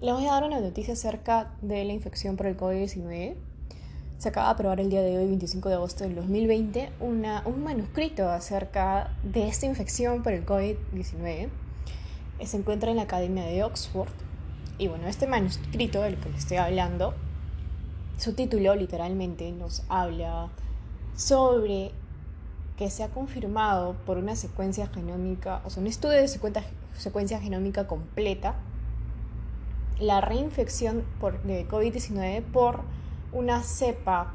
Les voy a dar una noticia acerca de la infección por el COVID-19. Se acaba de aprobar el día de hoy, 25 de agosto del 2020, una, un manuscrito acerca de esta infección por el COVID-19. Se encuentra en la Academia de Oxford. Y bueno, este manuscrito del que les estoy hablando, su título literalmente nos habla sobre que se ha confirmado por una secuencia genómica, o sea, un estudio de secuencia, genómica completa la reinfección por, de COVID-19 por una cepa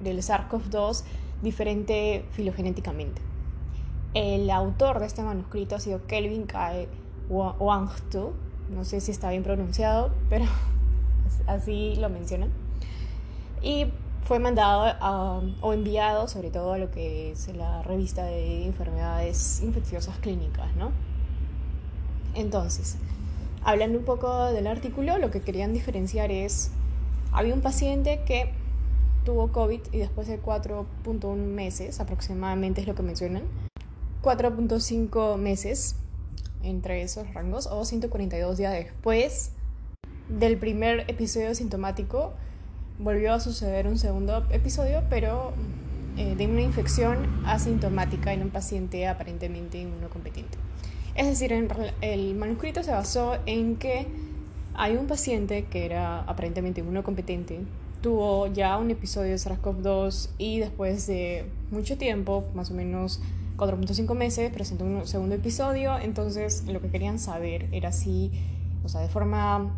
del SARS-CoV-2 diferente filogenéticamente. El autor de este manuscrito ha sido Kelvin Kai Wangtu, no sé si está bien pronunciado, pero así lo mencionan. Y fue mandado o enviado sobre todo a lo que es la revista de enfermedades infecciosas clínicas, ¿no? Entonces, Hablando un poco del artículo, lo que querían diferenciar es, había un paciente que tuvo COVID y después de 4.1 meses, aproximadamente es lo que mencionan, 4.5 meses entre esos rangos o 142 días después del primer episodio sintomático, volvió a suceder un segundo episodio, pero eh, de una infección asintomática en un paciente aparentemente inmunocompetente. Es decir, el manuscrito se basó en que hay un paciente que era aparentemente competente, tuvo ya un episodio de SARS-CoV-2 y después de mucho tiempo, más o menos 4.5 meses, presentó un segundo episodio. Entonces, lo que querían saber era si, o sea, de forma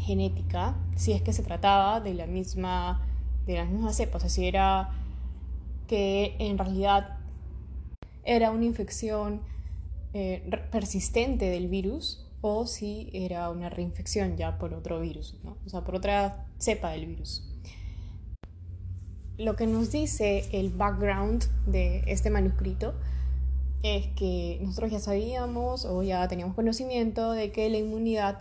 genética, si es que se trataba de la misma, de las mismas cepas, o sea, si era que en realidad era una infección eh, persistente del virus o si era una reinfección ya por otro virus, o sea, por otra cepa del virus. Lo que nos dice el background de este manuscrito es que nosotros ya sabíamos o ya teníamos conocimiento de que la inmunidad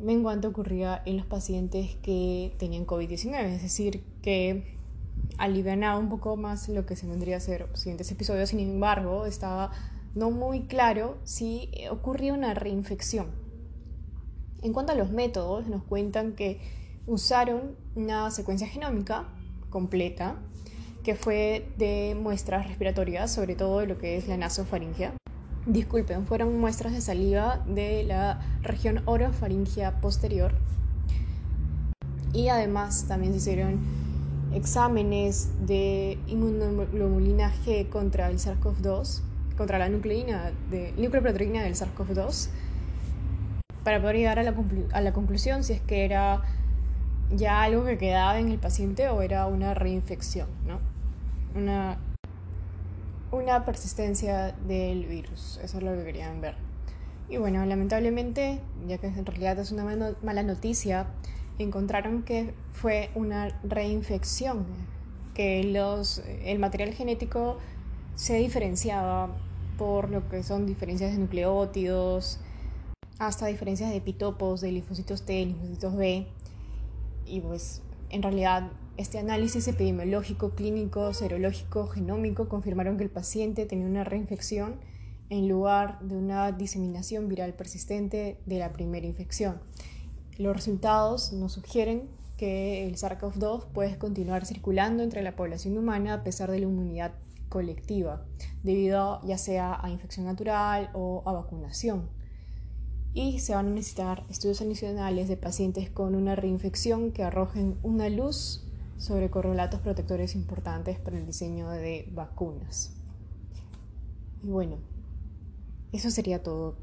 menguante ocurría en los pacientes que tenían COVID-19, es decir, que alivianaba un poco más lo que se vendría a ser los siguientes episodios, sin embargo, estaba no muy claro si ocurrió una reinfección. En cuanto a los métodos, nos cuentan que usaron una secuencia genómica completa, que fue de muestras respiratorias, sobre todo de lo que es la nasofaringia. Disculpen, fueron muestras de saliva de la región orofaringia posterior. Y además también se hicieron exámenes de inmunoglobulina G contra el SARS-CoV-2 contra la nucleína de, nucleoproteína del SARS-CoV-2 para poder llegar a la, a la conclusión si es que era ya algo que quedaba en el paciente o era una reinfección, ¿no? Una, una persistencia del virus, eso es lo que querían ver. Y bueno, lamentablemente, ya que en realidad es una mala noticia, encontraron que fue una reinfección, que los, el material genético se diferenciaba por lo que son diferencias de nucleótidos, hasta diferencias de epitopos, de linfocitos T, linfocitos B. Y pues en realidad este análisis epidemiológico, clínico, serológico, genómico confirmaron que el paciente tenía una reinfección en lugar de una diseminación viral persistente de la primera infección. Los resultados nos sugieren que el SARS-CoV-2 puede continuar circulando entre la población humana a pesar de la inmunidad colectiva, debido ya sea a infección natural o a vacunación. Y se van a necesitar estudios adicionales de pacientes con una reinfección que arrojen una luz sobre correlatos protectores importantes para el diseño de vacunas. Y bueno, eso sería todo